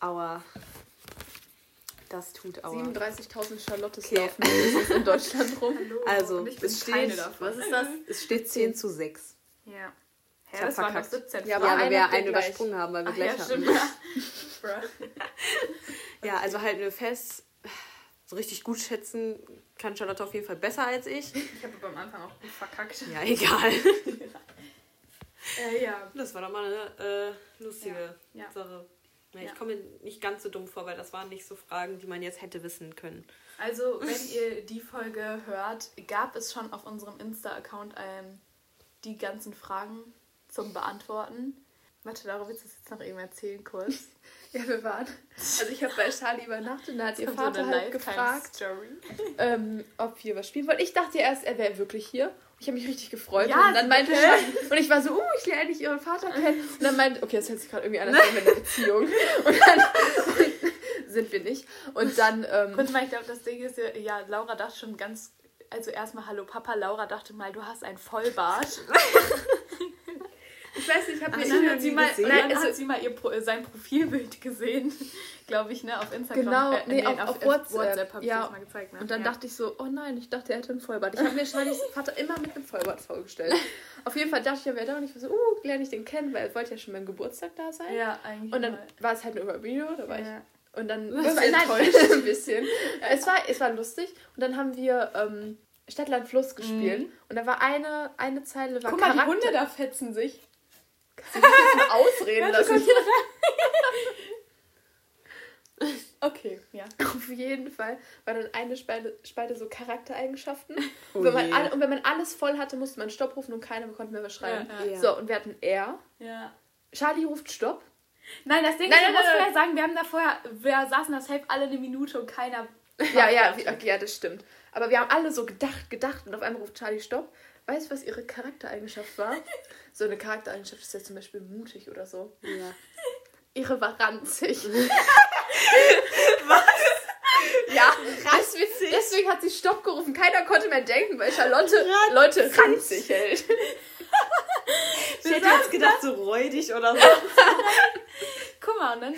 Aua. Das tut Aua. 37.000 Charlottes Okay. laufen in Deutschland rum. Also, Und ich bin es keine steht, davon. was ist das? Es steht 10 zu 6. Ja. Ich hab das waren verkackt. 17 Ja, Ja, aber aber einer wir einen gleich. übersprungen haben, weil wir Ach, gleich ja, hatten. stimmt. Ja. Ja, also halten wir fest, so richtig gut schätzen kann Charlotte auf jeden Fall besser als ich. Ich habe am Anfang auch gut verkackt. Ja, egal. Äh, ja. Das war doch mal eine äh, lustige Ja. Ja. Sache. Ja, ich Ja. komme mir nicht ganz so dumm vor, weil das waren nicht so Fragen, die man jetzt hätte wissen können. Also, wenn ihr die Folge hört, gab es schon auf unserem Insta-Account ähm, die ganzen Fragen zum Beantworten. Warte, Laura, willst du das jetzt noch eben erzählen kurz? Ja, wir waren. Also ich habe bei Charlie übernachtet und da hat ihr So Vater eine halt gefragt, ähm, ob wir was spielen wollen. Ich dachte erst, er wäre wirklich hier. Ich habe mich richtig gefreut. Ja, und dann meinte? Charlie, und ich war so, uh, ich lerne endlich ihren Vater kennen. Und dann meinte, okay, das hört sich gerade irgendwie an, wären wir in einer Beziehung. Und dann sind wir nicht. Und dann, ähm, Kurz mal, ich glaube, das Ding ist ja, ja, Laura dachte schon ganz. Also erstmal Hallo Papa, Laura dachte mal, du hast ein Vollbart. Ich weiß nicht, ich habe hat sie mal, gesehen. Nein, hat also- sie mal ihr, Pro- sein Profilbild gesehen, glaube ich, ne, auf Instagram. Genau, Äh, nee, auf- auf WhatsApp, WhatsApp habe ich ja. das mal gezeigt. Ne? Und dann ja. dachte ich so, oh nein, ich dachte, er hätte ein Vollbart. Ich habe mir Charlies Vater immer mit einem Vollbart vorgestellt. Auf jeden Fall dachte ich, er wäre da und ich war so, uh, lerne ich den kennen, weil er wollte ja schon beim Geburtstag da sein. Ja, eigentlich. Und dann mal. war es halt nur über Video, da war Ja. ich. Und dann Das war nein, enttäuscht. ein bisschen. Ja, Es war, es war lustig. Und dann haben wir ähm, Stadtland Fluss gespielt. Und da war eine, eine Zeile war Guck mal, die. Hunde da fetzen sich. Sie müssen jetzt mal ausreden lassen. Okay, ja. Auf jeden Fall war dann eine Spalte, Spalte so Charaktereigenschaften. Oh und, wenn man je. alle, und wenn man alles voll hatte, musste man Stopp rufen und keiner konnte mehr was schreiben. Ja, ja. So, und wir hatten er. ja. Charlie ruft Stopp. Nein, das Ding Nein, ist, nein, ich muss nein, vorher sagen, wir haben da vorher, wir saßen das safe alle eine Minute und keiner. Ja, ja, wie- okay, ja, das stimmt. Aber wir haben alle so gedacht, gedacht und auf einmal ruft Charlie Stopp. Weißt du, was ihre Charaktereigenschaft war? So eine Charaktereigenschaft ist ja zum Beispiel mutig oder so. Ja. Ihre war ranzig. Was? Ja, deswegen, deswegen hat sie Stopp gerufen. Keiner konnte mehr denken, weil Charlotte Leute ranzig hält. Ich hätte jetzt gedacht, so räudig oder so. Guck mal, und dann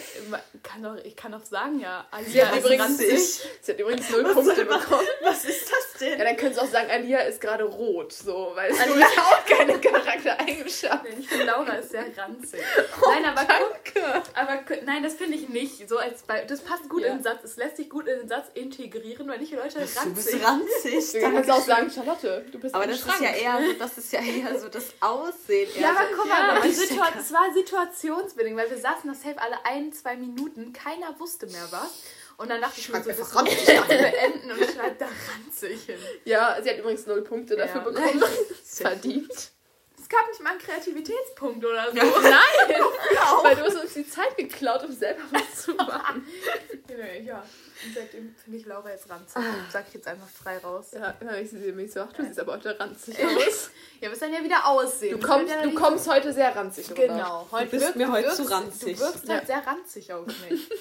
kann doch, ich kann doch sagen, ja, Alia hat, ist übrigens, ranzig. sie hat übrigens null Punkte bekommen. Was ist das denn? Ja, dann können sie auch sagen, Alia ist gerade rot, so, weil es ist auch keine Charaktereigenschaft. Ich finde, Laura ist sehr ranzig. nein, aber guck, Danke. aber nein, das finde ich nicht. So als bei, das passt gut Ja. in den Satz. Es lässt sich gut in den Satz integrieren, weil nicht Leute Du ranzig. bist ranzig. Du kannst auch sagen, Charlotte, du bist Aber das Schrank. ist ja eher so, das ist ja eher so das Aussehen. Ja, eher aber so, guck mal, ja es war situationsbedingt, weil wir saßen das safe alle ein, zwei Minuten, keiner wusste mehr was. Und dann dachte ich mir so, das einfach muss ich beenden und schreibe da ranzig hin. Ja, sie hat übrigens null Punkte dafür Ja. bekommen. Verdient. Es gab nicht mal einen Kreativitätspunkt oder so. Nein! Weil du hast uns die Zeit geklaut, um selber was zu machen. Nee, ja. Und seitdem finde ich Laura jetzt ranzig. Sag ich jetzt einfach frei raus. Ja, immer wenn ich sie mich so, ach, du siehst aber heute ranzig aus. Ja, wir dann ja wieder aussehen. Du kommst, du kommst heute sehr ranzig rüber. Genau. Heute bist wirk- mir heute wirkst, zu ranzig. Du wirkst Ja. halt sehr ranzig auf mich.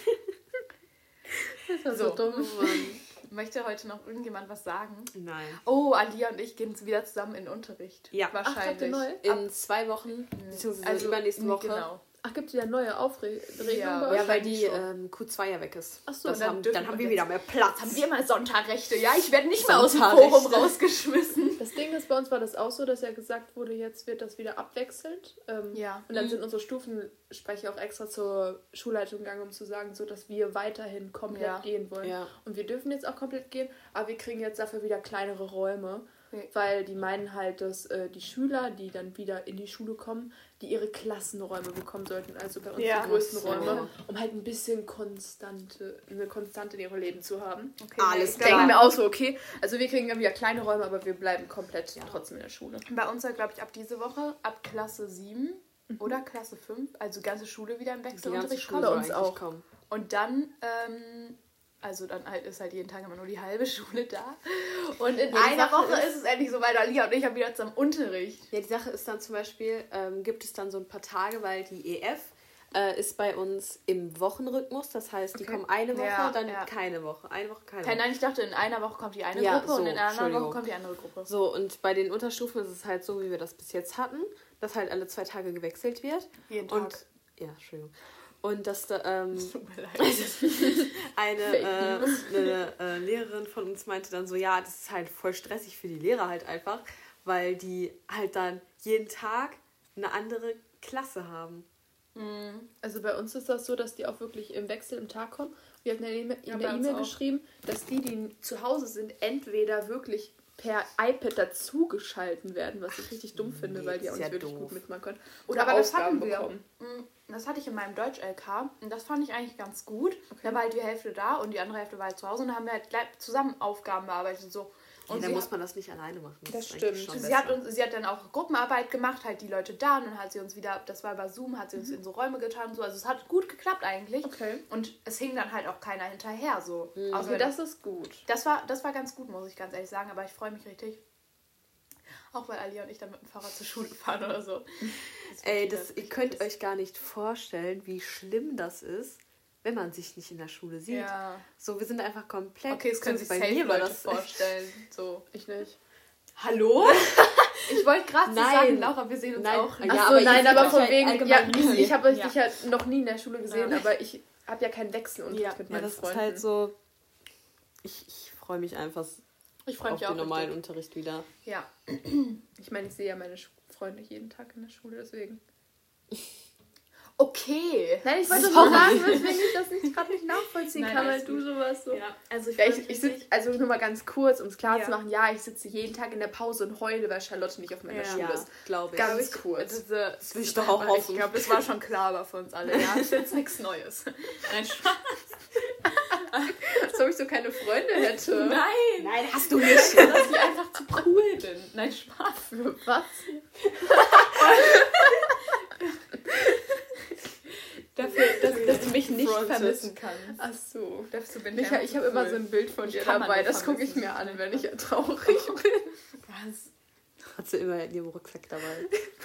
Das ist so So. dumm. Möchte heute noch irgendjemand was sagen? Nein. Oh, Alia und ich gehen wieder zusammen in den Unterricht. Ja. Ach, habt Wahrscheinlich. ihr neu? In zwei Wochen, beziehungsweise also übernächste Woche. Genau. Ach, gibt es wieder neue Aufregung Ja? Ja, weil die ähm, Q2 ja weg ist. Ach so, das dann haben, dann wir haben wir wieder mehr Platz. Haben wir mal Sonntagrechte? Ja, ich werde nicht mehr aus dem. Forum rausgeschmissen. Das Ding ist, bei uns war das auch so, dass ja gesagt wurde, jetzt wird das wieder abwechselnd. Ähm, Ja. Und dann sind unsere Stufensprecher auch extra zur Schulleitung gegangen, um zu sagen, so dass wir weiterhin komplett Ja. gehen wollen. Ja. Und wir dürfen jetzt auch komplett gehen, aber wir kriegen jetzt dafür wieder kleinere Räume. Okay. weil die meinen halt, dass äh, die Schüler, die dann wieder in die Schule kommen, die ihre Klassenräume bekommen sollten, also bei uns Ja. die größten. Räume, um halt ein bisschen konstante, eine Konstante in ihrem Leben zu haben. Okay, Alles klar. mir auch so, okay, also wir kriegen dann wieder kleine Räume, aber wir bleiben komplett trotzdem in der Schule. Bei uns soll, glaube ich, ab diese Woche, ab Klasse 7 oder Klasse 5, also ganze Schule wieder im Wechselunterricht Schule kommen. soll uns auch. kommen. Und dann, ähm, also dann halt ist halt jeden Tag immer nur die halbe Schule da. Und in die einer Sache Woche ist- ist es endlich so weit, Alia und ich haben wieder zum Unterricht. Ja, die Sache ist dann zum Beispiel, ähm, gibt es dann so ein paar Tage, weil die EF äh, ist bei uns im Wochenrhythmus. Das heißt, die Okay. kommen eine Woche, Ja, dann ja. keine Woche. Eine Woche, keine Woche. nein, ich dachte, in einer Woche kommt die eine Ja, Gruppe und so, in einer anderen Woche kommt die andere Gruppe. So, und bei den Unterstufen ist es halt so, wie wir das bis jetzt hatten, dass halt alle zwei Tage gewechselt wird. Jeden Und, Tag. ja, Entschuldigung. Und dass da, ähm, Tut mir leid. eine, äh, eine äh, Lehrerin von uns meinte dann so, ja, das ist halt voll stressig für die Lehrer halt einfach, weil die halt dann jeden Tag eine andere Klasse haben. Also bei uns ist das so, dass die auch wirklich im Wechsel im Tag kommen. Wir hatten in der E- Ja, E-Mail auch. geschrieben, dass die, die zu Hause sind, entweder wirklich per iPad dazugeschalten werden, was ich richtig dumm finde, Nee, weil die das auch nicht ja wirklich doof. gut mitmachen können. Oder Aber das Aufgaben hatten wir. bekommen. Mm, Das hatte ich in meinem Deutsch-LK und das fand ich eigentlich ganz gut. Da war halt die Hälfte da und die andere Hälfte war halt zu Hause und da haben wir halt gleich zusammen Aufgaben bearbeitet und so. Und Und dann muss man das nicht alleine machen. Das eigentlich stimmt. Sie hat, uns, sie hat dann auch Gruppenarbeit gemacht, halt die Leute da und dann hat sie uns wieder, das war über Zoom, hat sie uns in so Räume getan so. Also es hat gut geklappt eigentlich. Okay. Und es hing dann halt auch keiner hinterher so. Okay, wenn- das ist gut. das, war, das war ganz gut, muss ich ganz ehrlich sagen, aber ich freue mich richtig. Auch weil Ali und ich dann mit dem Fahrrad zur Schule fahren oder so. Das Ey, das, ihr könnt euch gar nicht vorstellen, wie schlimm das ist, wenn man sich nicht in der Schule sieht. Ja. So, wir sind einfach komplett. Okay, das können sich bei mir Leute das vorstellen. So. Ich nicht. Hallo? Ich wollte gerade sagen, Laura, wir sehen uns Nein. auch. Ja, Ach so, aber ihr nein, aber von wegen, ja, nie. ich habe euch Ja. dich ja noch nie in der Schule gesehen, Ja. aber ich habe ja keinen Wechselunterricht Ja. mit Ja, meinen das Freunden. ist halt so. Ich, ich freue mich einfach Ich freue auf mich den auch. normalen richtig. Unterricht wieder. Ja. Ich meine, ich sehe ja meine Freunde jeden Tag in der Schule, deswegen. Okay. Nein, ich wollte Sorry. nur sagen, weswegen ich das nicht gerade nicht nachvollziehen Nein, kann, weil du gut. sowas so. Ja, also ich, Ja, ich, ich sitz, also nur mal ganz kurz, um es klar Ja. zu machen, ja, ich sitze jeden Tag in der Pause und heule, weil Charlotte nicht auf meiner Ja. Schule Ja, ist. glaube ich. Ganz Ich- kurz. Diese, Das will ich doch auch hoffen. Ich glaube, das war schon klar aber für uns alle. Ja, das ist jetzt nichts Neues. Nein, Spaß. Als ob ich so keine Freunde hätte. Nein. Nein, hast du nicht. Dass ich einfach zu cool bin. Nein, Spaß. Was? Dafür, dass, dass du mich nicht vermissen kannst. Ach so. Dafür bin Ich, einfach ich habe immer so ein Bild von dir dabei, das gucke ich mir an, wenn ich traurig bin. Was? Hat sie immer in ihrem Rucksack dabei.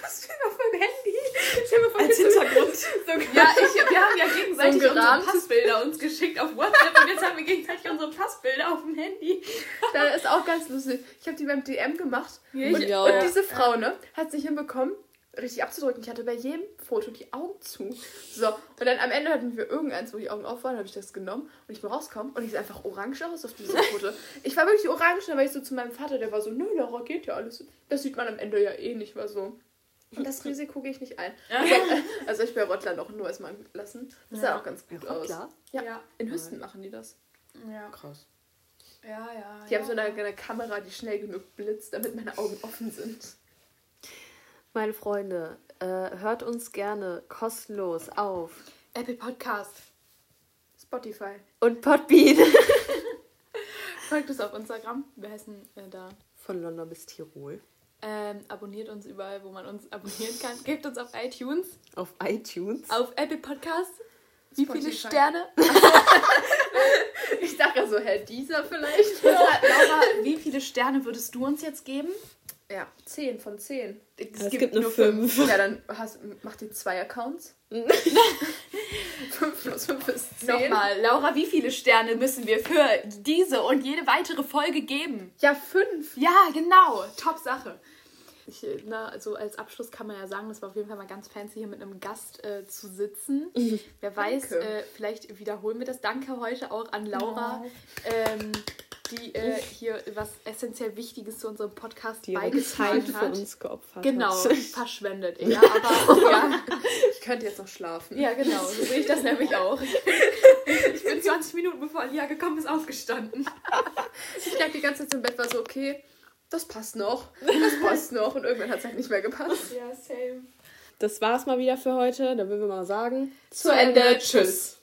Was für auf meinem Handy? Ich habe von Als Hintergrund. so Ja, ich, wir haben ja gegenseitig So unsere Passbilder uns geschickt auf WhatsApp und jetzt haben wir gegenseitig unsere Passbilder auf dem Handy. Da ist auch ganz lustig. Ich habe die beim DM gemacht. Ja, und, und diese Frau, ne, hat sich hinbekommen, richtig abzudrücken. Ich hatte bei jedem Foto die Augen zu. So, und dann am Ende hatten wir irgendeins, wo die Augen auf waren, habe ich das genommen und ich bin rausgekommen und ich sehe einfach orange aus auf diesem Foto. Ich war wirklich orange, dann war ich so zu meinem Vater, der war so, nö, Laura, geht ja alles. Das sieht man am Ende ja eh nicht, war so. Und das Risiko gehe ich nicht ein. Also, also ich bei Rottler noch nur erstmal lassen. Das sah Ja. auch ganz gut Ja, aus. klar. Ja, Ja. in Hüsten machen die das. Ja, Krass. ja, ja. Die ja. haben so eine, eine Kamera, die schnell genug blitzt, damit meine Augen offen sind. Meine Freunde, äh, hört uns gerne kostenlos auf. Apple Podcast. Spotify. Und Podbean. Folgt uns auf Instagram. Wir heißen äh, da. Von London bis Tirol. Ähm, abonniert uns überall, wo man uns abonnieren kann. Gebt uns auf iTunes, Auf iTunes. auf Apple Podcast. Wie viele Spotify. Sterne? Ich dachte so, Herr Dieser vielleicht. Laura, wie viele Sterne würdest du uns jetzt geben? Ja, 10 von 10. Es, gibt, nur fünf. Ja, dann hast, macht ihr zwei Accounts. 5 plus 5 ist 10. Nochmal, Laura, wie viele Sterne müssen wir für diese und jede weitere Folge geben? Ja, 5. Ja, genau. Top Sache. Ich, na, also als Abschluss kann man ja sagen, das war auf jeden Fall mal ganz fancy, hier mit einem Gast äh, zu sitzen. Wer weiß, äh, vielleicht wiederholen wir das. Danke heute auch an Laura, ähm, die äh, hier was essentiell Wichtiges zu unserem Podcast Die beigetragen Zeit für hat. uns geopfert Genau, hat. verschwendet eher. Aber ja, Ich könnte jetzt noch schlafen. ja, genau, so sehe ich das nämlich auch. Ich bin 20 Minuten bevor Alia gekommen ist aufgestanden. Ich lag die ganze Zeit im Bett, war so, okay, das passt noch, das passt noch. Und irgendwann hat es halt nicht mehr gepasst. Ja, same. Das war's mal wieder für heute. Dann würden wir mal sagen. Zu Ende. Tschüss.